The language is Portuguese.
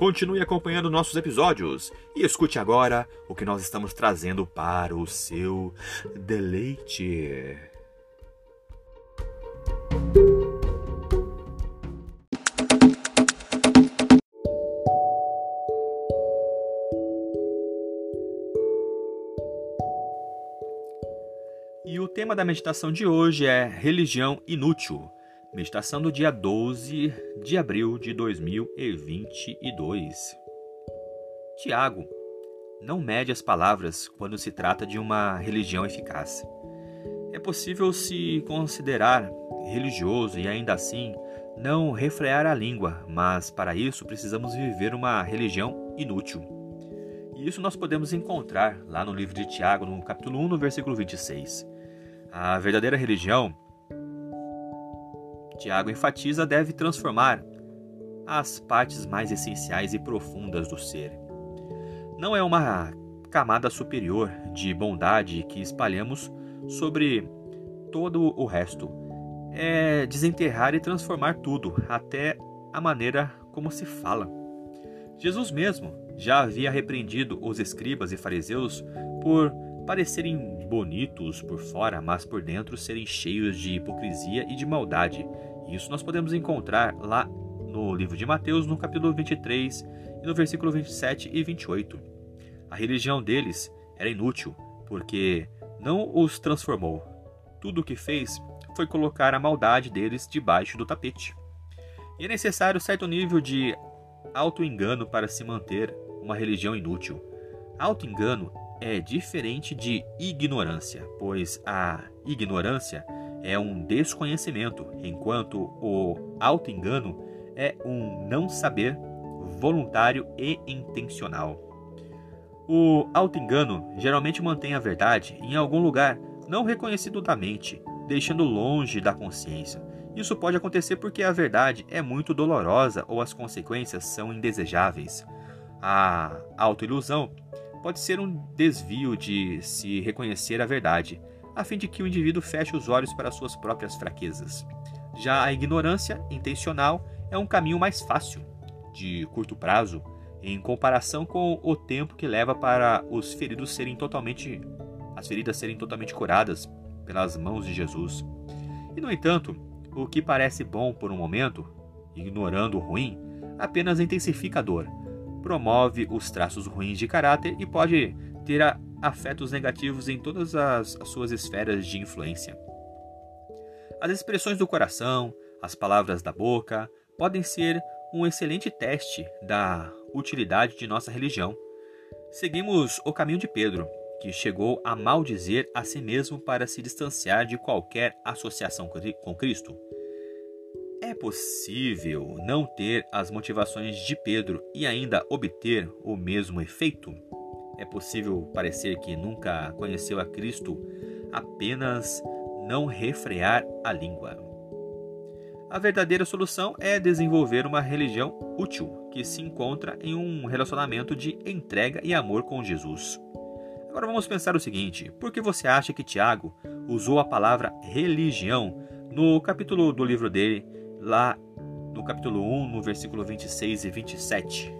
Continue acompanhando nossos episódios e escute agora o que nós estamos trazendo para o seu deleite. E o tema da meditação de hoje é religião inútil. Meditação do dia 12 de abril de 2022. Tiago, não mede as palavras quando se trata de uma religião eficaz. É possível se considerar religioso e ainda assim não refrear a língua, mas para isso precisamos viver uma religião inútil. E isso nós podemos encontrar lá no livro de Tiago, no capítulo 1, no versículo 26. A verdadeira religião Tiago enfatiza, deve transformar as partes mais essenciais e profundas do ser. Não é uma camada superior de bondade que espalhamos sobre todo o resto. É desenterrar e transformar tudo, até a maneira como se fala. Jesus mesmo já havia repreendido os escribas e fariseus por parecerem bonitos por fora, mas por dentro serem cheios de hipocrisia e de maldade, isso nós podemos encontrar lá no livro de Mateus, no capítulo 23 e no versículo 27 e 28. A religião deles era inútil, porque não os transformou. Tudo o que fez foi colocar a maldade deles debaixo do tapete. E é necessário certo nível de auto-engano para se manter uma religião inútil. Auto-engano é diferente de ignorância, pois a ignorância é um desconhecimento, enquanto o auto-engano é um não saber voluntário e intencional. O auto-engano geralmente mantém a verdade em algum lugar não reconhecido da mente, deixando longe da consciência. Isso pode acontecer porque a verdade é muito dolorosa ou as consequências são indesejáveis. A autoilusão pode ser um desvio de se reconhecer a verdade, a fim de que o indivíduo feche os olhos para suas próprias fraquezas. Já a ignorância intencional é um caminho mais fácil, de curto prazo, em comparação com o tempo que leva para os feridos serem totalmente as feridas serem totalmente curadas pelas mãos de Jesus. E no entanto, o que parece bom por um momento, ignorando o ruim, apenas intensifica a dor, promove os traços ruins de caráter e pode ter a afetos negativos em todas as, as suas esferas de influência. As expressões do coração, as palavras da boca, podem ser um excelente teste da utilidade de nossa religião. Seguimos o caminho de Pedro, que chegou a maldizer a si mesmo para se distanciar de qualquer associação com Cristo. É possível não ter as motivações de Pedro e ainda obter o mesmo efeito? É possível parecer que nunca conheceu a Cristo, apenas não refrear a língua. A verdadeira solução é desenvolver uma religião útil que se encontra em um relacionamento de entrega e amor com Jesus. Agora vamos pensar o seguinte: por que você acha que Tiago usou a palavra religião no capítulo do livro dele, lá no capítulo 1, no versículo 26 e 27?